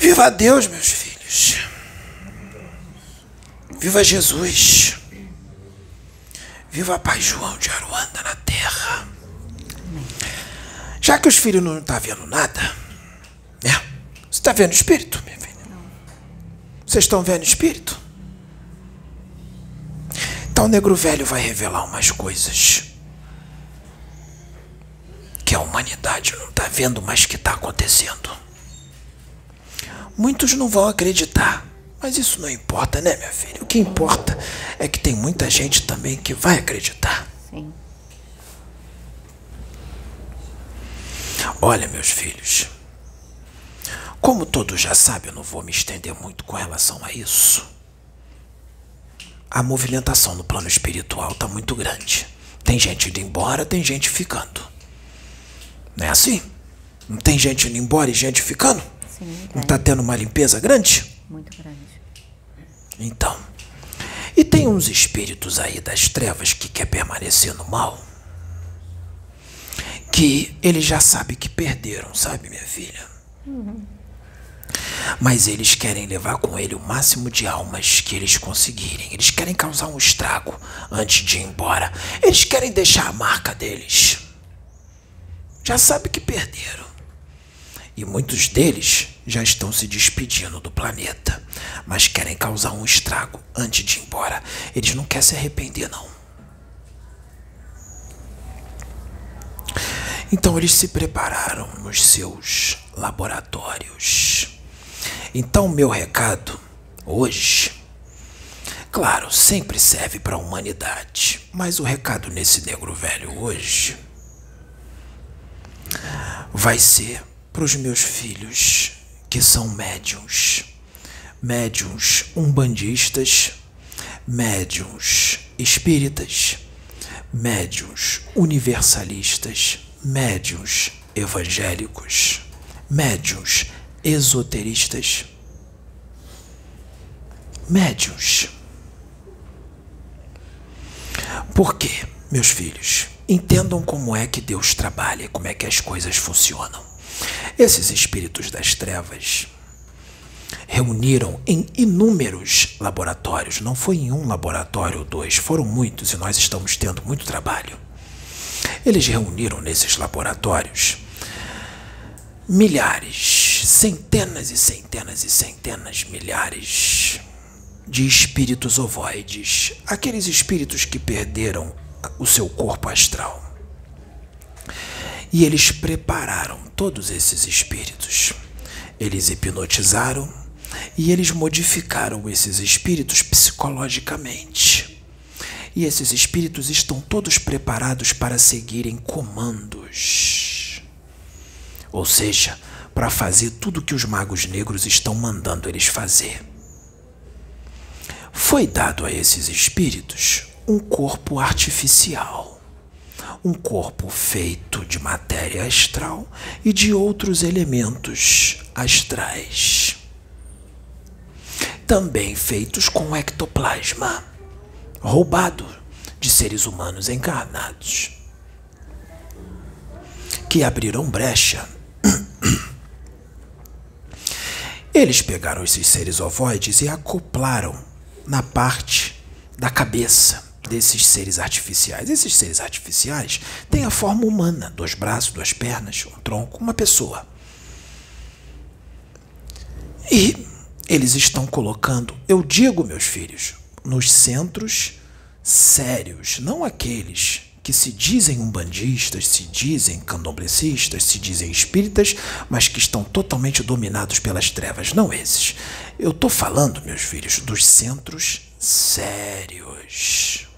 Viva Deus, meus filhos. Viva Jesus. Viva Pai João de Aruanda na terra. Já que os filhos não estão tá vendo nada, né? Você está vendo espírito, minha filha? Vocês estão vendo espírito? Então o negro velho vai revelar umas coisas que a humanidade não está vendo, mas que está acontecendo. Muitos não vão acreditar, mas isso não importa, né, minha filha? O que importa é que tem muita gente também que vai acreditar. Sim. Olha, meus filhos, como todos já sabem, eu não vou me estender muito com relação a isso. A movimentação no plano espiritual está muito grande. Tem gente indo embora, tem gente ficando. Não é assim? Não tem gente indo embora e gente ficando? Sim. Não está tendo uma limpeza grande? Muito grande. Então. E tem uns espíritos aí das trevas que quer permanecer no mal. Que eles já sabem que perderam, sabe, minha filha? Uhum. Mas eles querem levar com ele o máximo de almas que eles conseguirem. Eles querem causar um estrago antes de ir embora. Eles querem deixar a marca deles já sabe que perderam. E muitos deles já estão se despedindo do planeta, mas querem causar um estrago antes de ir embora. Eles não querem se arrepender, não. Então eles se prepararam nos seus laboratórios. Então, meu recado hoje, claro, sempre serve para a humanidade, mas o recado nesse negro velho hoje vai ser para os meus filhos que são médiums, médiums umbandistas, médiums espíritas, médiums universalistas, médiums evangélicos, médiums esoteristas, médiums. Por quê, meus filhos? Entendam como é que Deus trabalha, como é que as coisas funcionam. Esses espíritos das trevas reuniram em inúmeros laboratórios, não foi em um laboratório ou dois, foram muitos e nós estamos tendo muito trabalho. Eles reuniram nesses laboratórios milhares, centenas e centenas e centenas, milhares de espíritos ovoides, aqueles espíritos que perderam o seu corpo astral. E eles prepararam todos esses espíritos. Eles hipnotizaram e eles modificaram esses espíritos psicologicamente. E esses espíritos estão todos preparados para seguirem comandos. Ou seja, para fazer tudo que os magos negros estão mandando eles fazer. Foi dado a esses espíritos um corpo artificial, um corpo feito de matéria astral e de outros elementos astrais, também feitos com ectoplasma, roubado de seres humanos encarnados, que abriram brecha. Eles pegaram esses seres ovoides e acoplaram na parte da cabeça desses seres artificiais. Esses seres artificiais têm a forma humana: dois braços, duas pernas, um tronco, uma pessoa. E eles estão colocando, eu digo, meus filhos, nos centros sérios, não aqueles que se dizem umbandistas, se dizem candomblecistas, se dizem espíritas, mas que estão totalmente dominados pelas trevas, não esses. Eu estou falando, meus filhos, dos centros sérios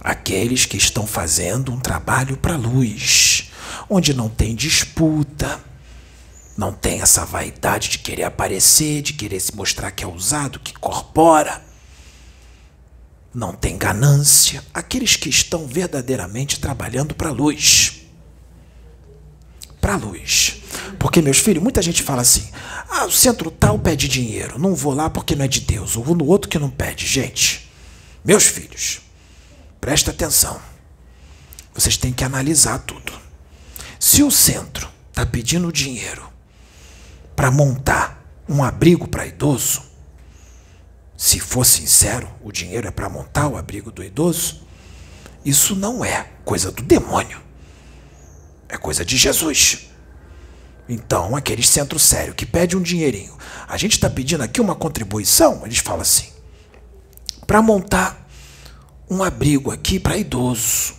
aqueles que estão fazendo um trabalho para a luz, onde não tem disputa, não tem essa vaidade de querer aparecer, de querer se mostrar que é usado, que corpora. Não tem ganância, aqueles que estão verdadeiramente trabalhando para a luz. Para a luz. Porque, meus filhos, muita gente fala assim: ah, o centro tal pede dinheiro, não vou lá porque não é de Deus, ou vou no outro que não pede. Gente, meus filhos, Presta atenção. Vocês têm que analisar tudo. Se o centro está pedindo dinheiro para montar um abrigo para idoso, se for sincero, o dinheiro é para montar o abrigo do idoso, isso não é coisa do demônio. É coisa de Jesus. Então, aqueles centros sérios que pedem um dinheirinho, a gente está pedindo aqui uma contribuição, eles falam assim, para montar um abrigo aqui para idoso,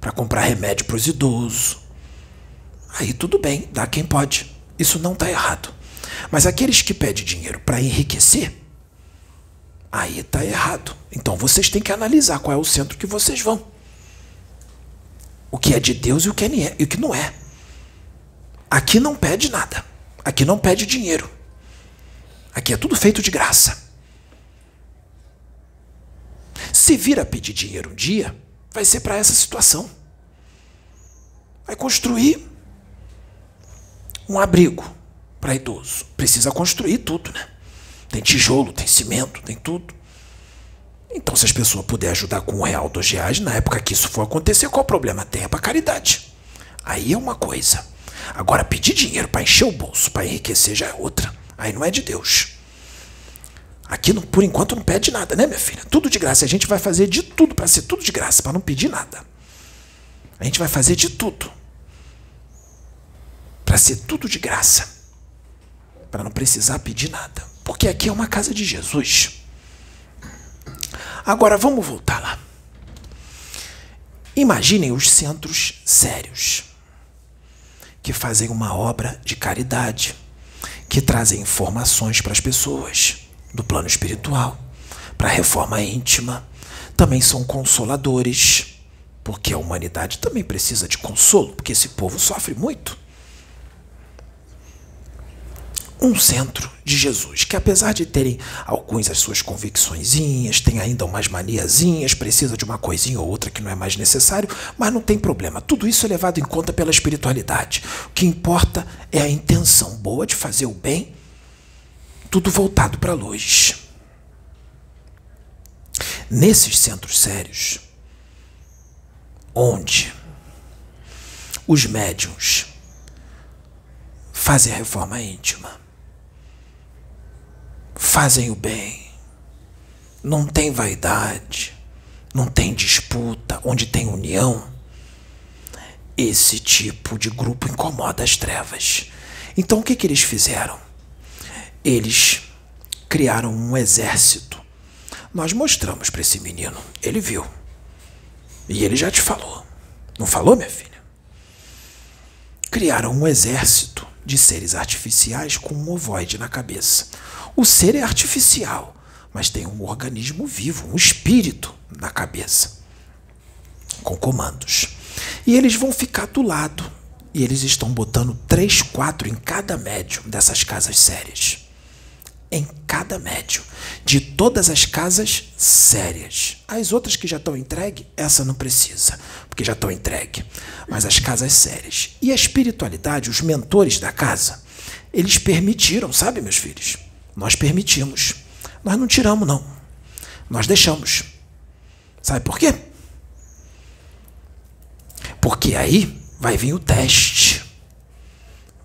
para comprar remédio para os idosos. Aí tudo bem, dá quem pode. Isso não está errado. Mas aqueles que pedem dinheiro para enriquecer, aí está errado. Então vocês têm que analisar qual é o centro que vocês vão. O que é de Deus e o que, é, e o que não é. Aqui não pede nada. Aqui não pede dinheiro. Aqui é tudo feito de graça. Se vir a pedir dinheiro um dia, vai ser para essa situação. Vai construir um abrigo para idoso. Precisa construir tudo, né? Tem tijolo, tem cimento, tem tudo. Então, se as pessoas puderem ajudar com um real, dois reais, na época que isso for acontecer, qual problema? Tem é para caridade. Aí é uma coisa. Agora, pedir dinheiro para encher o bolso, para enriquecer, já é outra. Aí não é de Deus. Aqui, por enquanto, não pede nada, né, minha filha? Tudo de graça. A gente vai fazer de tudo para ser tudo de graça, para não pedir nada. A gente vai fazer de tudo para ser tudo de graça, para não precisar pedir nada. Porque aqui é uma casa de Jesus. Agora vamos voltar lá. Imaginem os centros sérios que fazem uma obra de caridade, que trazem informações para as pessoas do plano espiritual, para a reforma íntima. Também são consoladores, porque a humanidade também precisa de consolo, porque esse povo sofre muito. Um centro de Jesus, que apesar de terem alguns as suas convicçõezinhas, tem ainda umas maniazinhas, precisa de uma coisinha ou outra que não é mais necessário, mas não tem problema. Tudo isso é levado em conta pela espiritualidade. O que importa é a intenção boa de fazer o bem tudo voltado para a luz. Nesses centros sérios, onde os médiums fazem a reforma íntima, fazem o bem, não tem vaidade, não tem disputa, onde tem união, esse tipo de grupo incomoda as trevas. Então o que, que eles fizeram? Eles criaram um exército. Nós mostramos para esse menino, ele viu. E ele já te falou. Não falou, minha filha? Criaram um exército de seres artificiais com um ovoide na cabeça. O ser é artificial, mas tem um organismo vivo, um espírito na cabeça, com comandos. E eles vão ficar do lado. E eles estão botando três, quatro em cada médium dessas casas sérias em cada médio, de todas as casas sérias. As outras que já estão entregue, essa não precisa, porque já estão entregue. Mas as casas sérias. E a espiritualidade, os mentores da casa, eles permitiram, sabe, meus filhos? Nós permitimos. Nós não tiramos, não. Nós deixamos. Sabe por quê? Porque aí vai vir o teste.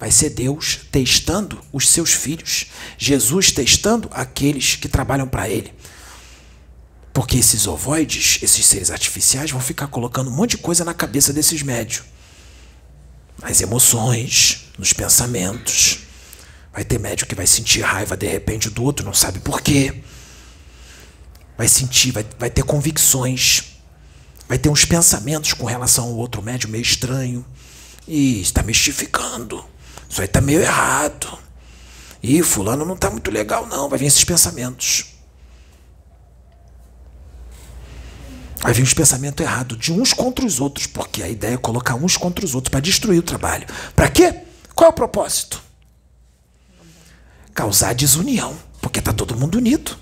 Vai ser Deus testando os seus filhos. Jesus testando aqueles que trabalham para Ele. Porque esses ovoides, esses seres artificiais, vão ficar colocando um monte de coisa na cabeça desses médios. Nas emoções, nos pensamentos. Vai ter médio que vai sentir raiva de repente do outro, não sabe por quê. Vai sentir, vai, vai ter convicções. Vai ter uns pensamentos com relação ao outro médio meio estranho. E está mistificando. Isso aí tá meio errado. Ih, fulano não tá muito legal, não. Vai vir esses pensamentos. Vai vir os pensamentos errados de uns contra os outros, porque a ideia é colocar uns contra os outros para destruir o trabalho. Para quê? Qual é o propósito? Causar desunião, porque tá todo mundo unido.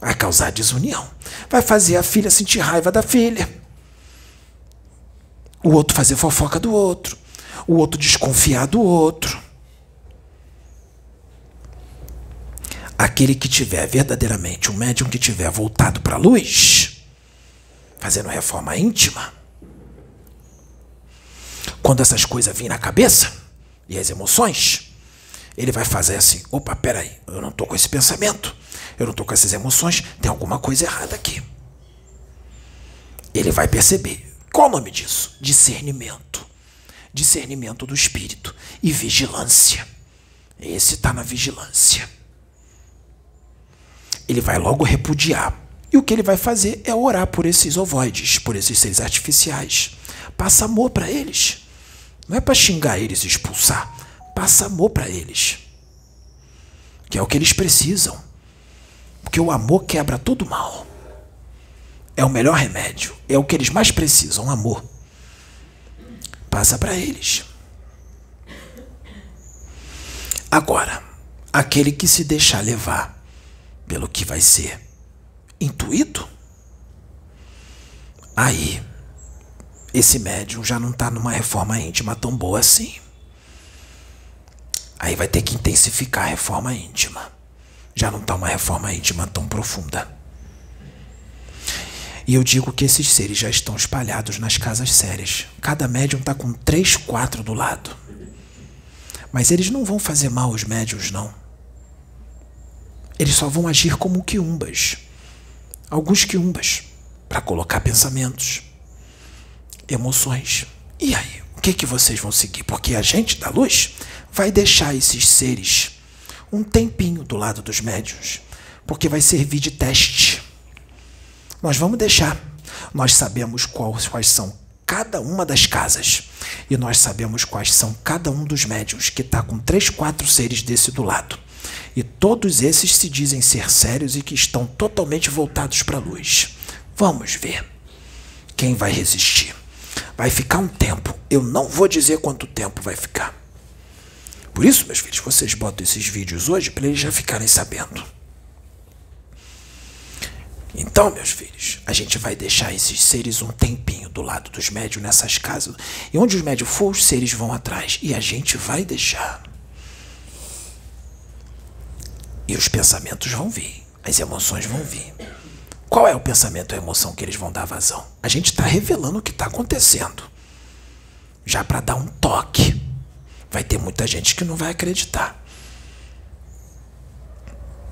Vai causar desunião. Vai fazer a filha sentir raiva da filha. O outro fazer fofoca do outro o outro desconfiar do outro. Aquele que tiver verdadeiramente, um médium que tiver voltado para a luz, fazendo reforma íntima, quando essas coisas virem na cabeça e as emoções, Ele vai fazer assim: opa, peraí, eu não estou com esse pensamento, eu não estou com essas emoções, tem alguma coisa errada aqui. Ele vai perceber. Qual o nome disso? Discernimento. Discernimento do espírito e vigilância. Esse está na vigilância. Ele vai logo repudiar. E o que ele vai fazer é orar por esses ovoides, por esses seres artificiais. Passa amor para eles. Não é para xingar eles e expulsar. Passa amor para eles. Que é o que eles precisam. Porque o amor quebra todo mal. É o melhor remédio. É o que eles mais precisam, amor. Passa para eles. Agora, aquele que se deixar levar pelo que vai ser intuído, aí esse médium já não está numa reforma íntima tão boa assim. Aí vai ter que intensificar a reforma íntima. Já não está uma reforma íntima tão profunda. E eu digo que esses seres já estão espalhados nas casas sérias. Cada médium está com três, quatro do lado. Mas eles não vão fazer mal aos médiums, não. Eles só vão agir como quiumbas. Alguns quiumbas. Para colocar pensamentos, emoções. E aí? O que, que vocês vão seguir? Porque a gente da luz vai deixar esses seres um tempinho do lado dos médios. Porque vai servir de teste. Nós vamos deixar. Nós sabemos quais, quais são cada uma das casas. E nós sabemos quais são cada um dos médios que está com três, quatro seres desse do lado. E todos esses se dizem ser sérios e que estão totalmente voltados para a luz. Vamos ver quem vai resistir. Vai ficar um tempo. Eu não vou dizer quanto tempo vai ficar. Por isso, meus filhos, vocês botam esses vídeos hoje para eles já ficarem sabendo. Então, meus filhos, a gente vai deixar esses seres um tempinho do lado dos médios nessas casas. E onde os médios for, os seres vão atrás. E a gente vai deixar. E os pensamentos vão vir. As emoções vão vir. Qual é o pensamento ou a emoção que eles vão dar vazão? A gente está revelando o que está acontecendo. Já para dar um toque. Vai ter muita gente que não vai acreditar.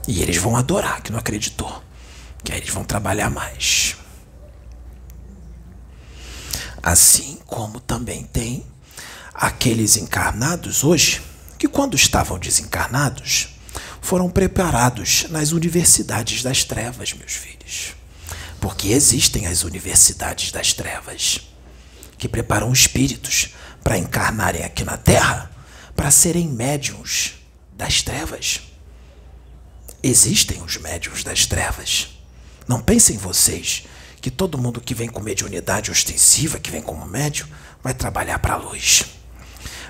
E eles vão adorar que não acreditou que aí eles vão trabalhar mais. Assim como também tem aqueles encarnados hoje que, quando estavam desencarnados, foram preparados nas universidades das trevas, meus filhos. Porque existem as universidades das trevas que preparam espíritos para encarnarem aqui na Terra para serem médiums das trevas. Existem os médiums das trevas. Não pensem vocês que todo mundo que vem com mediunidade ostensiva, que vem como médium, vai trabalhar para a luz.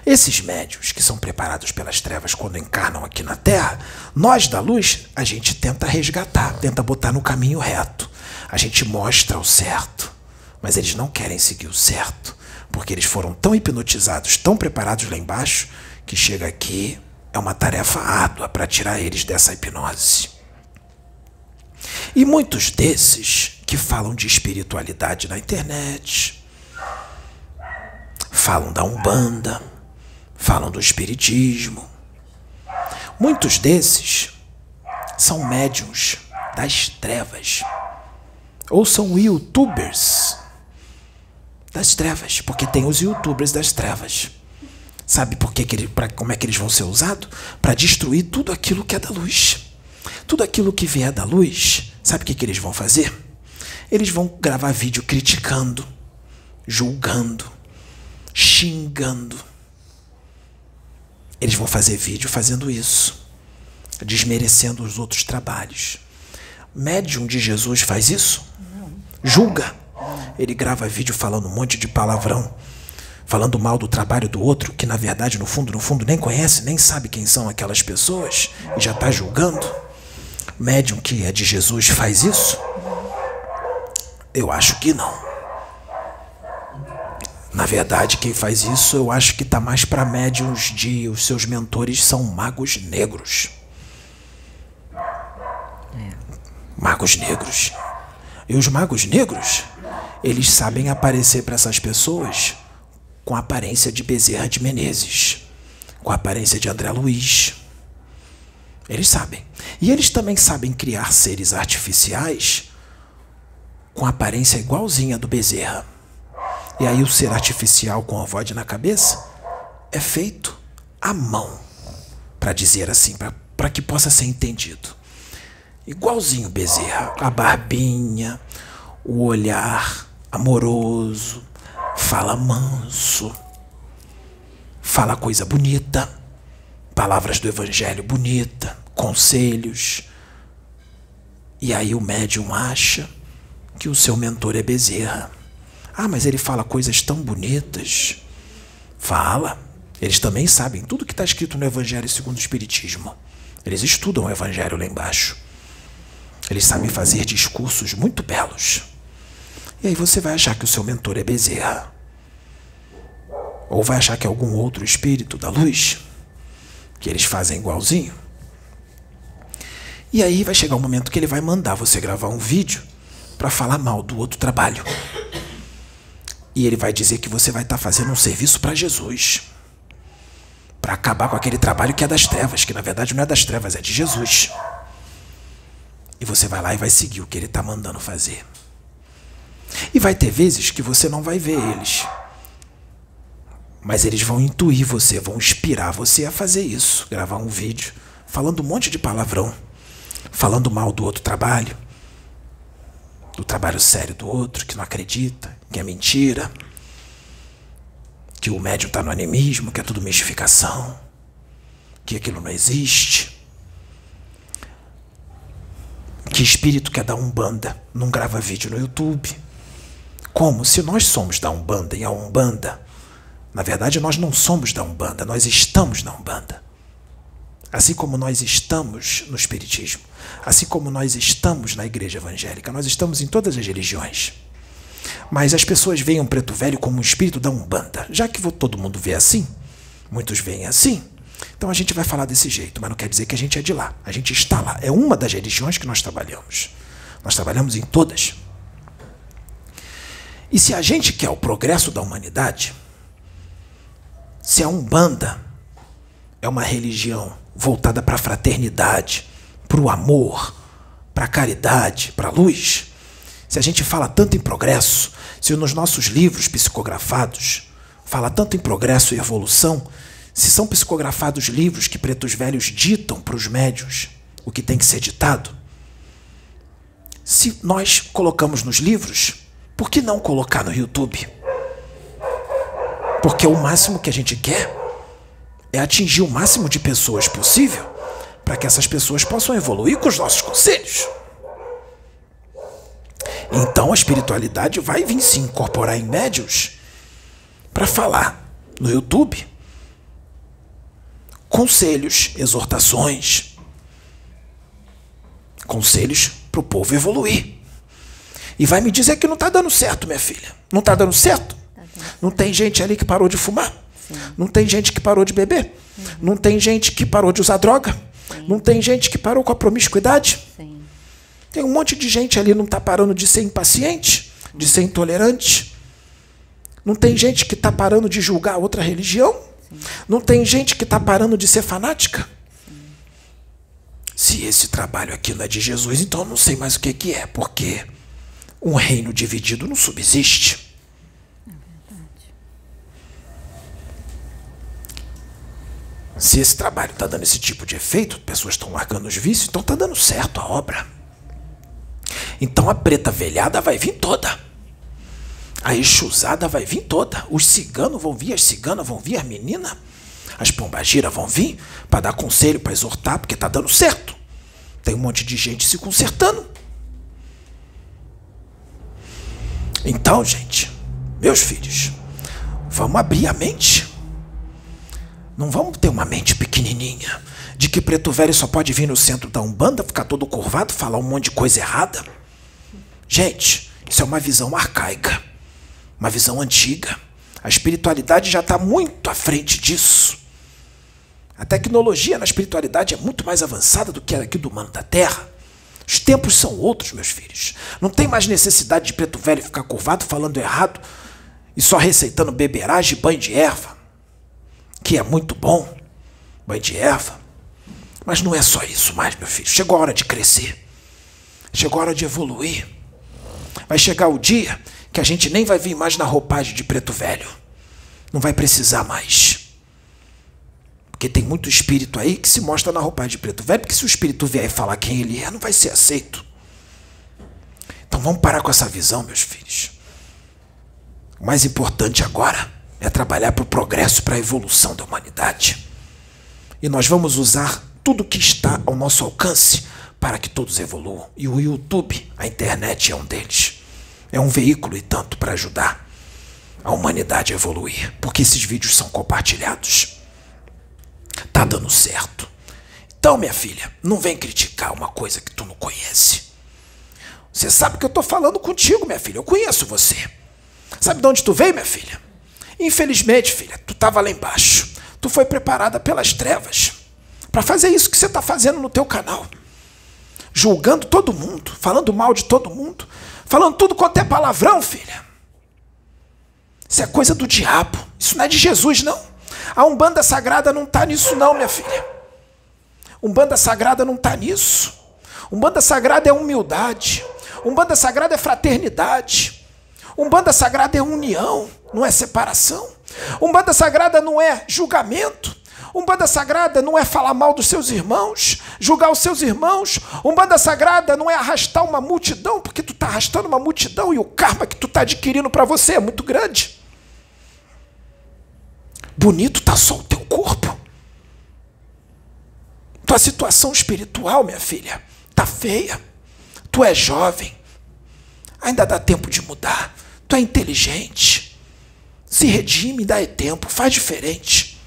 Esses médios que são preparados pelas trevas quando encarnam aqui na Terra, nós da luz, a gente tenta resgatar, tenta botar no caminho reto. A gente mostra o certo, mas eles não querem seguir o certo, porque eles foram tão hipnotizados, tão preparados lá embaixo, que chega aqui é uma tarefa árdua para tirar eles dessa hipnose. E muitos desses que falam de espiritualidade na internet, falam da Umbanda, falam do Espiritismo, muitos desses são médiums das trevas ou são youtubers das trevas, porque tem os youtubers das trevas. Sabe por que, que ele, pra, como é que eles vão ser usados? Para destruir tudo aquilo que é da luz. Tudo aquilo que vier da luz, sabe o que, que eles vão fazer? Eles vão gravar vídeo criticando, julgando, xingando. Eles vão fazer vídeo fazendo isso, desmerecendo os outros trabalhos. Médium de Jesus faz isso? Julga. Ele grava vídeo falando um monte de palavrão, falando mal do trabalho do outro, que na verdade, no fundo, no fundo, nem conhece, nem sabe quem são aquelas pessoas e já está julgando médium que é de Jesus faz isso? Eu acho que não. Na verdade, quem faz isso eu acho que está mais para médiums de os seus mentores são magos negros. Magos negros. E os magos negros, eles sabem aparecer para essas pessoas com a aparência de Bezerra de Menezes, com a aparência de André Luiz, Eles sabem. E eles também sabem criar seres artificiais com aparência igualzinha do Bezerra. E aí o ser artificial com a voz na cabeça é feito à mão, para dizer assim, para que possa ser entendido. Igualzinho Bezerra, a barbinha, o olhar amoroso, fala manso, fala coisa bonita, palavras do evangelho bonita, conselhos. E aí o médium acha que o seu mentor é Bezerra. Ah, mas ele fala coisas tão bonitas. Fala. Eles também sabem tudo que está escrito no Evangelho segundo o Espiritismo. Eles estudam o Evangelho lá embaixo. Eles sabem fazer discursos muito belos. E aí você vai achar que o seu mentor é Bezerra. Ou vai achar que é algum outro espírito da luz, que eles fazem igualzinho. E aí vai chegar um momento que ele vai mandar você gravar um vídeo para falar mal do outro trabalho. E ele vai dizer que você vai estar tá fazendo um serviço para Jesus. Para acabar com aquele trabalho que é das trevas, que na verdade não é das trevas, é de Jesus. E você vai lá e vai seguir o que ele está mandando fazer. E vai ter vezes que você não vai ver eles. Mas eles vão intuir você, vão inspirar você a fazer isso. Gravar um vídeo falando um monte de palavrão. Falando mal do outro trabalho do trabalho sério do outro, que não acredita, que é mentira, que o médium está no animismo, que é tudo mistificação, que aquilo não existe. Que espírito quer dar Umbanda não grava vídeo no YouTube? Como? Se nós somos da Umbanda e a Umbanda, na verdade nós não somos da Umbanda, nós estamos na Umbanda. Assim como nós estamos no Espiritismo, assim como nós estamos na Igreja Evangélica, nós estamos em todas as religiões. Mas as pessoas veem um preto velho como um espírito da Umbanda. Já que todo mundo vê assim, muitos veem assim, então a gente vai falar desse jeito, mas não quer dizer que a gente é de lá. A gente está lá. É uma das religiões que nós trabalhamos. Nós trabalhamos em todas. E se a gente quer o progresso da humanidade, se a Umbanda é uma religião voltada para a fraternidade, para o amor, para a caridade, para a luz, se a gente fala tanto em progresso, se nos nossos livros psicografados fala tanto em progresso e evolução, se são psicografados livros que pretos velhos ditam para os médios o que tem que ser ditado, se nós colocamos nos livros, por que não colocar no YouTube? Porque o máximo que a gente quer é atingir o máximo de pessoas possível para que essas pessoas possam evoluir com os nossos conselhos. Então a espiritualidade vai vir se incorporar em médios para falar no YouTube conselhos, exortações, conselhos para o povo evoluir. E vai me dizer que não está dando certo, minha filha. Não está dando certo? Não tem gente ali que parou de fumar? Sim. Não tem gente que parou de beber. Uhum. Não tem gente que parou de usar droga. Sim. Não tem gente que parou com a promiscuidade. Sim. Tem um monte de gente ali não está parando de ser impaciente, de ser intolerante. Não tem gente que está parando de julgar outra religião. Não tem gente que está parando de ser fanática. Se esse trabalho aqui não é de Jesus, então eu não sei mais o que, que é, porque um reino dividido não subsiste. Se esse trabalho está dando esse tipo de efeito, pessoas estão largando os vícios, então está dando certo a obra. Então a preta velhada vai vir toda. A exusada vai vir toda. Os ciganos vão vir, as ciganas vão vir, as meninas. As pombagiras vão vir para dar conselho, para exortar, porque está dando certo. Tem um monte de gente se consertando. Então, gente, meus filhos, vamos abrir a mente. Não vamos ter uma mente pequenininha de que preto velho só pode vir no centro da Umbanda, ficar todo curvado, falar um monte de coisa errada. Gente, isso é uma visão arcaica, uma visão antiga. A espiritualidade já está muito à frente disso. A tecnologia na espiritualidade é muito mais avançada do que aqui do humano da Terra. Os tempos são outros, meus filhos. Não tem mais necessidade de preto velho ficar curvado, falando errado e só receitando beberagem e banho de erva que é muito bom, banho de erva, Mas não é só isso mais, meu filho. Chegou a hora de crescer. Chegou a hora de evoluir. Vai chegar o dia que a gente nem vai vir mais na roupagem de preto velho. Não vai precisar mais. Porque tem muito espírito aí que se mostra na roupagem de preto velho, porque se o espírito vier e falar quem ele é, não vai ser aceito. Então vamos parar com essa visão, meus filhos. O mais importante agora é trabalhar para o progresso, para a evolução da humanidade. E nós vamos usar tudo que está ao nosso alcance para que todos evoluam. E o YouTube, a internet é um deles. É um veículo e tanto para ajudar a humanidade a evoluir, porque esses vídeos são compartilhados. Tá dando certo. Então, minha filha, não vem criticar uma coisa que tu não conhece. Você sabe que eu tô falando contigo, minha filha. Eu conheço você. Sabe de onde tu veio, minha filha? Infelizmente, filha, tu estava lá embaixo. Tu foi preparada pelas trevas para fazer isso que você está fazendo no teu canal. Julgando todo mundo, falando mal de todo mundo, falando tudo quanto é palavrão, filha. Isso é coisa do diabo. Isso não é de Jesus, não. A Umbanda Sagrada não está nisso, não, minha filha. Umbanda Sagrada não está nisso. Umbanda Sagrada é humildade. Umbanda Sagrada é fraternidade. Umbanda Sagrada é união, não é separação. Umbanda Sagrada não é julgamento. Umbanda Sagrada não é falar mal dos seus irmãos, julgar os seus irmãos. Umbanda Sagrada não é arrastar uma multidão, porque tu está arrastando uma multidão e o karma que tu está adquirindo para você é muito grande. Bonito está só o teu corpo. Tua situação espiritual, minha filha, tá feia. Tu é jovem. Ainda dá tempo de mudar. Tu é inteligente. Se redime, dá tempo, faz diferente.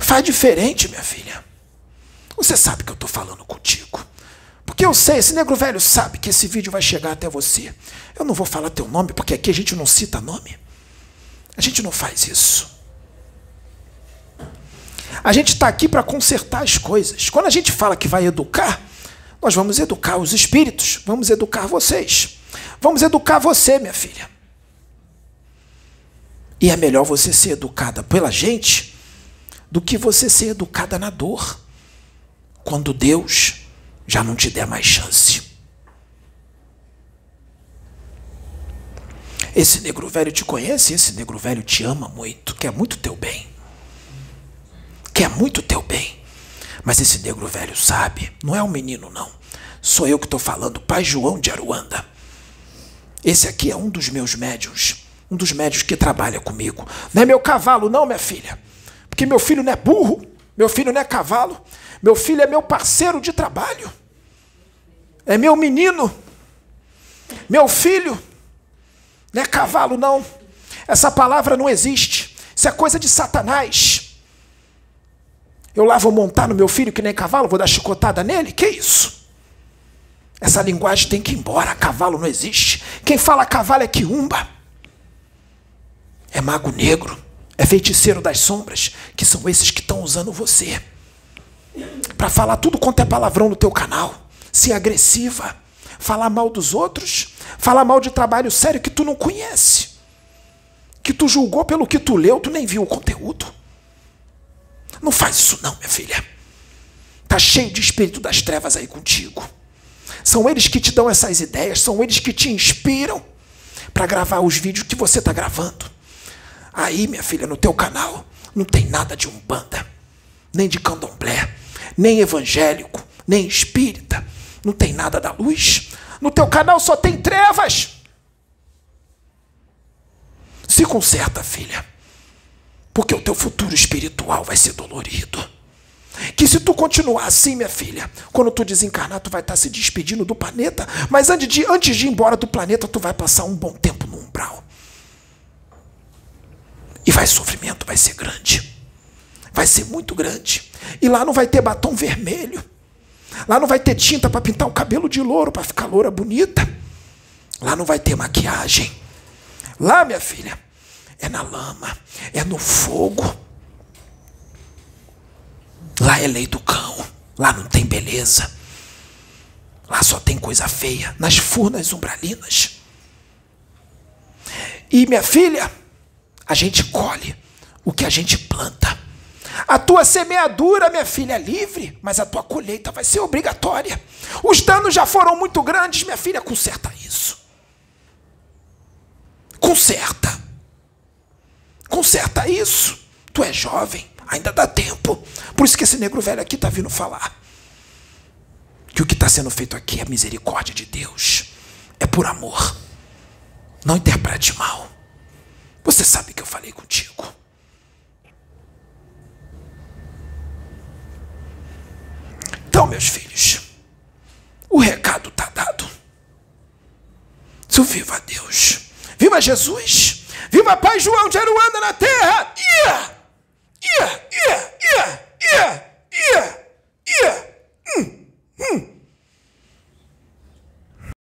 Faz diferente, minha filha. Você sabe que eu estou falando contigo. Porque eu sei, esse negro velho sabe que esse vídeo vai chegar até você. Eu não vou falar teu nome, porque aqui a gente não cita nome. A gente não faz isso. A gente está aqui para consertar as coisas. Quando a gente fala que vai educar, nós vamos educar os espíritos, vamos educar vocês. Vamos educar você, minha filha. E é melhor você ser educada pela gente do que você ser educada na dor, quando Deus já não te der mais chance. Esse negro velho te conhece, esse negro velho te ama muito, quer muito teu bem. Quer muito teu bem. Mas esse negro velho sabe, não é um menino não. Sou eu que estou falando, pai João de Aruanda. Esse aqui é um dos meus médios, um dos médios que trabalha comigo. Não é meu cavalo não, minha filha. Porque meu filho não é burro, meu filho não é cavalo. Meu filho é meu parceiro de trabalho. É meu menino. Meu filho não é cavalo, não. Essa palavra não existe. Isso é coisa de Satanás. Eu lá vou montar no meu filho que nem cavalo, vou dar chicotada nele? Que isso? Essa linguagem tem que ir embora. Cavalo não existe. Quem fala cavalo é quiumba. É mago negro. É feiticeiro das sombras. Que são esses que estão usando você. Para falar tudo quanto é palavrão no teu canal. Ser agressiva. Falar mal dos outros falar mal de trabalho sério que tu não conhece, que tu julgou pelo que tu leu, tu nem viu o conteúdo. Não faz isso não, minha filha. Tá cheio de espírito das trevas aí contigo. São eles que te dão essas ideias, são eles que te inspiram para gravar os vídeos que você está gravando. Aí, minha filha, no teu canal não tem nada de umbanda, nem de candomblé, nem evangélico, nem espírita. Não tem nada da luz, no teu canal só tem trevas. Se conserta, filha. Porque o teu futuro espiritual vai ser dolorido. Que se tu continuar assim, minha filha, quando tu desencarnar, tu vai estar se despedindo do planeta. Mas antes de, antes de ir embora do planeta, tu vai passar um bom tempo no umbral. E vai sofrimento, vai ser grande. Vai ser muito grande. E lá não vai ter batom vermelho. Lá não vai ter tinta para pintar o cabelo de louro, para ficar loura bonita. Lá não vai ter maquiagem. Lá, minha filha, é na lama, é no fogo. Lá é lei do cão. Lá não tem beleza. Lá só tem coisa feia, nas furnas umbralinas. E minha filha, a gente colhe o que a gente planta. A tua semeadura, minha filha, é livre, mas a tua colheita vai ser obrigatória. Os danos já foram muito grandes, minha filha, conserta isso. Conserta. Conserta isso. Tu é jovem, ainda dá tempo. Por isso que esse negro velho aqui está vindo falar. Que o que está sendo feito aqui é misericórdia de Deus. É por amor. Não interprete mal. Você sabe que eu falei contigo. Então, meus filhos, o recado está dado. So, viva Deus. Viva Jesus. Viva Pai João de Aruanda na terra. yeah, yeah, yeah, yeah, yeah, yeah. Mm, mm.